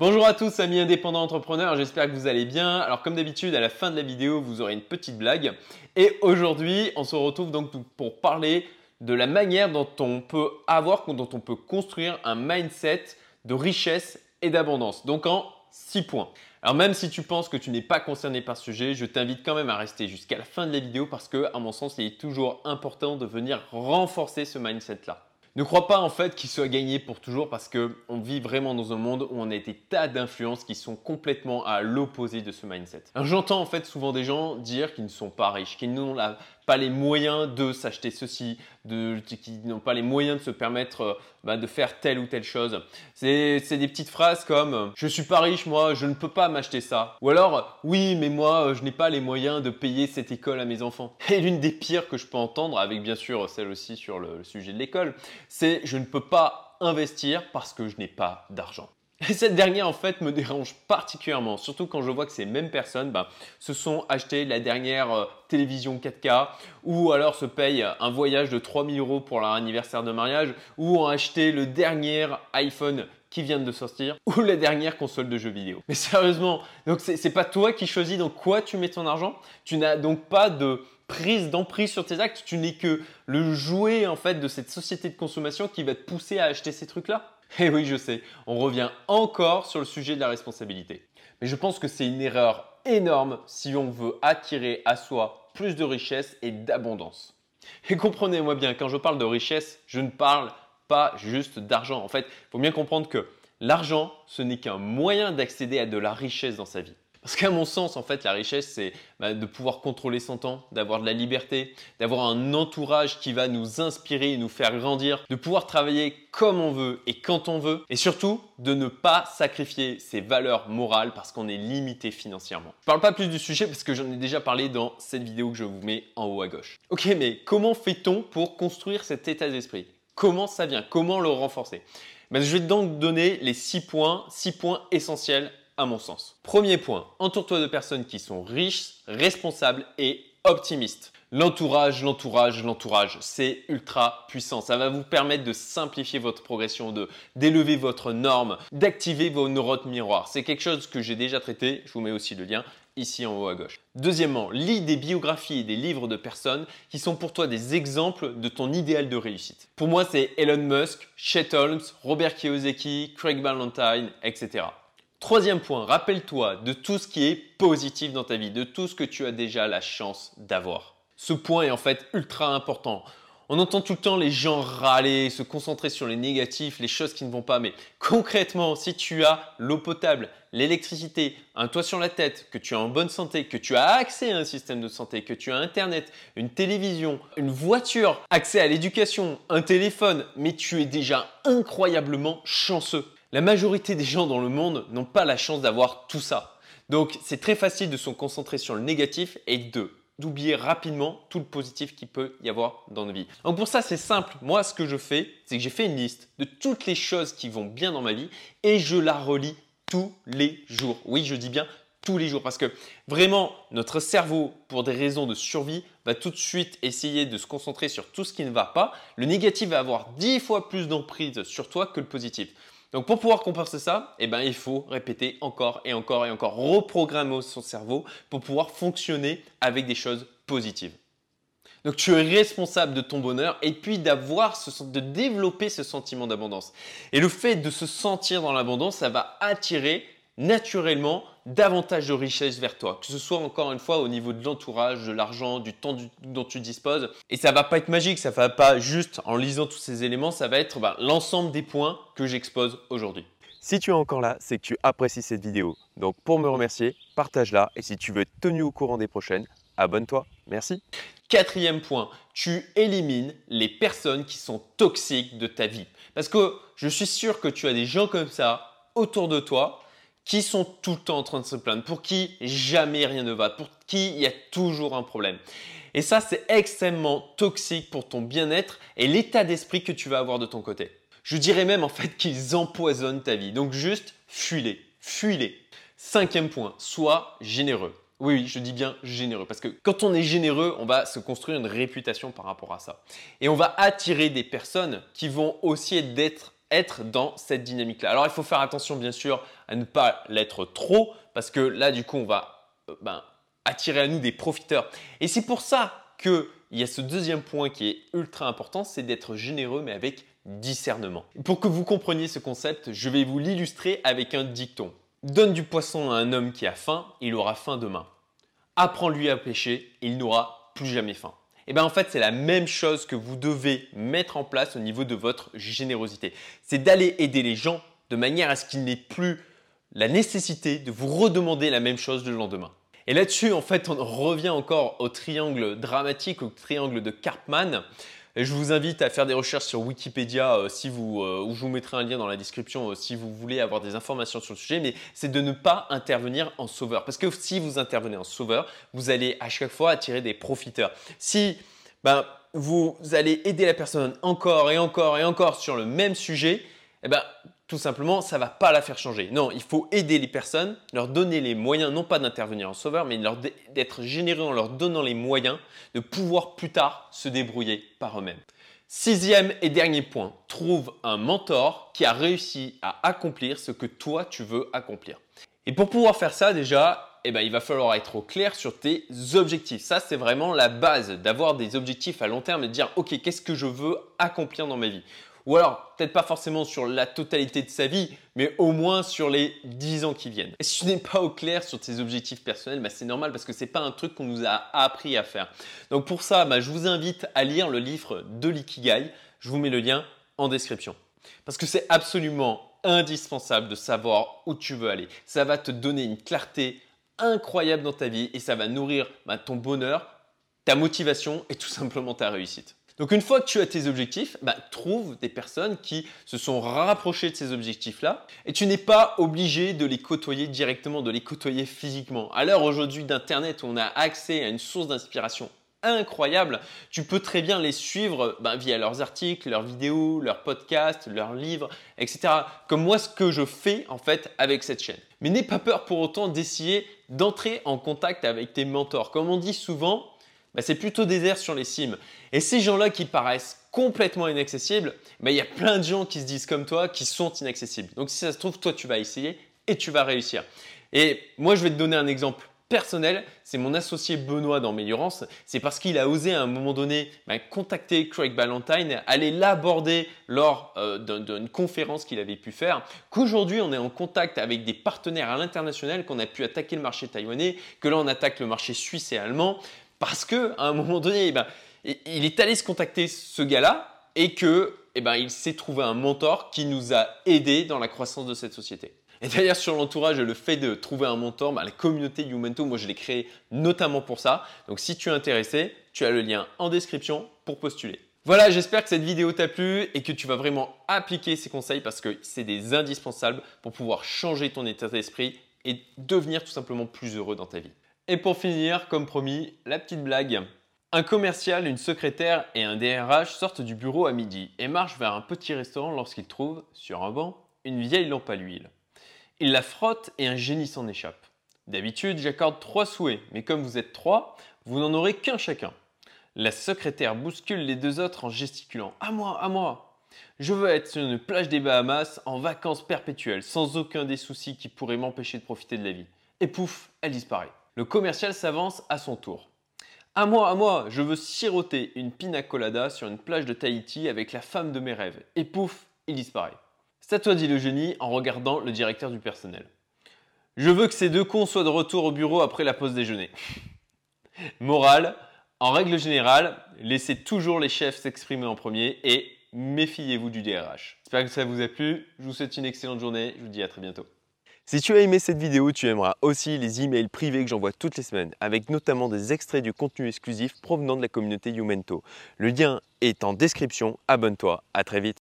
Bonjour à tous amis indépendants entrepreneurs, j'espère que vous allez bien. Alors comme d'habitude à la fin de la vidéo vous aurez une petite blague et aujourd'hui on se retrouve donc pour parler de la manière dont on peut avoir, dont on peut construire un mindset de richesse et d'abondance. Donc en 6 points. Alors même si tu penses que tu n'es pas concerné par ce sujet, je t'invite quand même à rester jusqu'à la fin de la vidéo parce que à mon sens il est toujours important de venir renforcer ce mindset là. Ne crois pas en fait qu'il soit gagné pour toujours parce qu'on vit vraiment dans un monde où on a des tas d'influences qui sont complètement à l'opposé de ce mindset. J'entends en fait souvent des gens dire qu'ils ne sont pas riches, qu'ils n'ont pas les moyens de s'acheter ceci, de, qui n'ont pas les moyens de se permettre euh, bah, de faire telle ou telle chose. C'est des petites phrases comme je suis pas riche moi, je ne peux pas m'acheter ça. Ou alors oui mais moi euh, je n'ai pas les moyens de payer cette école à mes enfants. Et l'une des pires que je peux entendre, avec bien sûr celle aussi sur le sujet de l'école, c'est je ne peux pas investir parce que je n'ai pas d'argent. Et cette dernière, en fait, me dérange particulièrement, surtout quand je vois que ces mêmes personnes bah, se sont achetées la dernière euh, télévision 4K ou alors se payent un voyage de 3000 euros pour leur anniversaire de mariage ou ont acheté le dernier iPhone qui vient de sortir ou la dernière console de jeux vidéo. Mais sérieusement, donc c'est pas toi qui choisis dans quoi tu mets ton argent? Tu n'as donc pas de prise d'emprise sur tes actes. Tu n'es que le jouet en fait de cette société de consommation qui va te pousser à acheter ces trucs-là. Et eh oui, je sais, on revient encore sur le sujet de la responsabilité. Mais je pense que c'est une erreur énorme si on veut attirer à soi plus de richesse et d'abondance. Et comprenez-moi bien, quand je parle de richesse, je ne parle pas juste d'argent. En fait, il faut bien comprendre que l'argent, ce n'est qu'un moyen d'accéder à de la richesse dans sa vie. Parce qu'à mon sens, en fait, la richesse, c'est bah, de pouvoir contrôler son temps, d'avoir de la liberté, d'avoir un entourage qui va nous inspirer et nous faire grandir, de pouvoir travailler comme on veut et quand on veut, et surtout de ne pas sacrifier ses valeurs morales parce qu'on est limité financièrement. Je ne parle pas plus du sujet parce que j'en ai déjà parlé dans cette vidéo que je vous mets en haut à gauche. Ok, mais comment fait-on pour construire cet état d'esprit? Comment ça vient? Comment le renforcer? Ben, Je vais donc donner les six points, six points essentiels mon sens. Premier point, entoure-toi de personnes qui sont riches, responsables et optimistes. L'entourage, l'entourage, l'entourage, c'est ultra puissant. Ça va vous permettre de simplifier votre progression, d'élever votre norme, d'activer vos neurones miroirs. C'est quelque chose que j'ai déjà traité. Je vous mets aussi le lien ici en haut à gauche. Deuxièmement, lis des biographies et des livres de personnes qui sont pour toi des exemples de ton idéal de réussite. Pour moi, c'est Elon Musk, Chet Holmes, Robert Kiyosaki, Craig Valentine, etc. Troisième point, rappelle-toi de tout ce qui est positif dans ta vie, de tout ce que tu as déjà la chance d'avoir. Ce point est en fait ultra important. On entend tout le temps les gens râler, se concentrer sur les négatifs, les choses qui ne vont pas. Mais concrètement, si tu as l'eau potable, l'électricité, un toit sur la tête, que tu es en bonne santé, que tu as accès à un système de santé, que tu as Internet, une télévision, une voiture, accès à l'éducation, un téléphone, mais tu es déjà incroyablement chanceux. La majorité des gens dans le monde n'ont pas la chance d'avoir tout ça. Donc c'est très facile de se concentrer sur le négatif et de d'oublier rapidement tout le positif qu'il peut y avoir dans nos vies. Donc pour ça, c'est simple. Moi, ce que je fais, c'est que j'ai fait une liste de toutes les choses qui vont bien dans ma vie et je la relis tous les jours. Oui, je dis bien tous les jours parce que vraiment, notre cerveau, pour des raisons de survie, va tout de suite essayer de se concentrer sur tout ce qui ne va pas. Le négatif va avoir dix fois plus d'emprise sur toi que le positif. Donc pour pouvoir compenser ça, eh ben, il faut répéter encore et encore et encore, reprogrammer son cerveau pour pouvoir fonctionner avec des choses positives. Donc tu es responsable de ton bonheur et puis d'avoir de développer ce sentiment d'abondance. Et le fait de se sentir dans l'abondance, ça va attirer naturellement davantage de richesse vers toi, que ce soit encore une fois au niveau de l'entourage, de l'argent, du temps dont tu disposes. Et ça va pas être magique, ça va pas juste en lisant tous ces éléments, ça va être bah, l'ensemble des points que j'expose aujourd'hui. Si tu es encore là, c'est que tu apprécies cette vidéo. Donc pour me remercier, partage-la et si tu veux être tenu au courant des prochaines, abonne-toi. Merci. Quatrième point, tu élimines les personnes qui sont toxiques de ta vie. Parce que je suis sûr que tu as des gens comme ça autour de toi qui sont tout le temps en train de se plaindre, pour qui jamais rien ne va, pour qui il y a toujours un problème. Et ça, c'est extrêmement toxique pour ton bien-être et l'état d'esprit que tu vas avoir de ton côté. Je dirais même en fait qu'ils empoisonnent ta vie. Donc juste fuis-les, fuis-les. Cinquième point, sois généreux. Oui, oui, je dis bien généreux. Parce que quand on est généreux, on va se construire une réputation par rapport à ça. Et on va attirer des personnes qui vont aussi être être dans cette dynamique-là. Alors il faut faire attention bien sûr à ne pas l'être trop parce que là du coup on va euh, ben, attirer à nous des profiteurs. Et c'est pour ça qu'il y a ce deuxième point qui est ultra important, c'est d'être généreux mais avec discernement. Pour que vous compreniez ce concept, je vais vous l'illustrer avec un dicton. Donne du poisson à un homme qui a faim, il aura faim demain. Apprends-lui à pêcher, il n'aura plus jamais faim. Et eh bien en fait, c'est la même chose que vous devez mettre en place au niveau de votre générosité. C'est d'aller aider les gens de manière à ce qu'il n'ait plus la nécessité de vous redemander la même chose le lendemain. Et là-dessus, en fait, on revient encore au triangle dramatique, au triangle de Karpman. Et je vous invite à faire des recherches sur Wikipédia, euh, si vous, euh, ou je vous mettrai un lien dans la description euh, si vous voulez avoir des informations sur le sujet, mais c'est de ne pas intervenir en sauveur. Parce que si vous intervenez en sauveur, vous allez à chaque fois attirer des profiteurs. Si ben, vous allez aider la personne encore et encore et encore sur le même sujet, eh ben, tout simplement, ça va pas la faire changer. Non, il faut aider les personnes, leur donner les moyens, non pas d'intervenir en sauveur, mais d'être généreux en leur donnant les moyens de pouvoir plus tard se débrouiller par eux-mêmes. Sixième et dernier point, trouve un mentor qui a réussi à accomplir ce que toi tu veux accomplir. Et pour pouvoir faire ça, déjà, eh ben, il va falloir être au clair sur tes objectifs. Ça, c'est vraiment la base d'avoir des objectifs à long terme et de dire, OK, qu'est-ce que je veux accomplir dans ma vie? Ou alors, peut-être pas forcément sur la totalité de sa vie, mais au moins sur les 10 ans qui viennent. Et si tu n'es pas au clair sur tes objectifs personnels, bah, c'est normal parce que ce n'est pas un truc qu'on nous a appris à faire. Donc pour ça, bah, je vous invite à lire le livre de l'Ikigai. Je vous mets le lien en description. Parce que c'est absolument indispensable de savoir où tu veux aller. Ça va te donner une clarté incroyable dans ta vie et ça va nourrir bah, ton bonheur, ta motivation et tout simplement ta réussite. Donc une fois que tu as tes objectifs, bah, trouve des personnes qui se sont rapprochées de ces objectifs-là et tu n'es pas obligé de les côtoyer directement, de les côtoyer physiquement. À l'heure aujourd'hui d'Internet on a accès à une source d'inspiration incroyable, tu peux très bien les suivre bah, via leurs articles, leurs vidéos, leurs podcasts, leurs livres, etc. Comme moi ce que je fais en fait avec cette chaîne. Mais n'aie pas peur pour autant d'essayer d'entrer en contact avec tes mentors. Comme on dit souvent, bah, c'est plutôt désert sur les cimes. Et ces gens-là qui paraissent complètement inaccessibles, bah, il y a plein de gens qui se disent comme toi qui sont inaccessibles. Donc si ça se trouve, toi tu vas essayer et tu vas réussir. Et moi je vais te donner un exemple personnel, c'est mon associé Benoît dans. C'est parce qu'il a osé à un moment donné bah, contacter Craig Ballantyne, aller l'aborder lors euh, d'une conférence qu'il avait pu faire, qu'aujourd'hui on est en contact avec des partenaires à l'international, qu'on a pu attaquer le marché taïwanais, que là on attaque le marché suisse et allemand, parce que à un moment donné, eh ben, il est allé se contacter ce gars-là et que eh ben, il s'est trouvé un mentor qui nous a aidés dans la croissance de cette société. Et d'ailleurs, sur l'entourage, le fait de trouver un mentor, bah, la communauté Youmento, moi je l'ai créé notamment pour ça. Donc si tu es intéressé, tu as le lien en description pour postuler. Voilà, j'espère que cette vidéo t'a plu et que tu vas vraiment appliquer ces conseils parce que c'est des indispensables pour pouvoir changer ton état d'esprit et devenir tout simplement plus heureux dans ta vie. Et pour finir, comme promis, la petite blague. Un commercial, une secrétaire et un DRH sortent du bureau à midi et marchent vers un petit restaurant lorsqu'ils trouvent, sur un banc, une vieille lampe à l'huile. Ils la frottent et un génie s'en échappe. D'habitude, j'accorde trois souhaits, mais comme vous êtes trois, vous n'en aurez qu'un chacun. La secrétaire bouscule les deux autres en gesticulant À moi, à moi Je veux être sur une plage des Bahamas en vacances perpétuelles, sans aucun des soucis qui pourraient m'empêcher de profiter de la vie. Et pouf, elle disparaît. Le commercial s'avance à son tour. À moi, à moi, je veux siroter une pina colada sur une plage de Tahiti avec la femme de mes rêves. Et pouf, il disparaît. C'est toi, dit le génie en regardant le directeur du personnel. Je veux que ces deux cons soient de retour au bureau après la pause déjeuner. Morale, en règle générale, laissez toujours les chefs s'exprimer en premier et méfiez-vous du DRH. J'espère que ça vous a plu. Je vous souhaite une excellente journée. Je vous dis à très bientôt. Si tu as aimé cette vidéo, tu aimeras aussi les emails privés que j'envoie toutes les semaines, avec notamment des extraits du contenu exclusif provenant de la communauté Youmento. Le lien est en description, abonne-toi, à très vite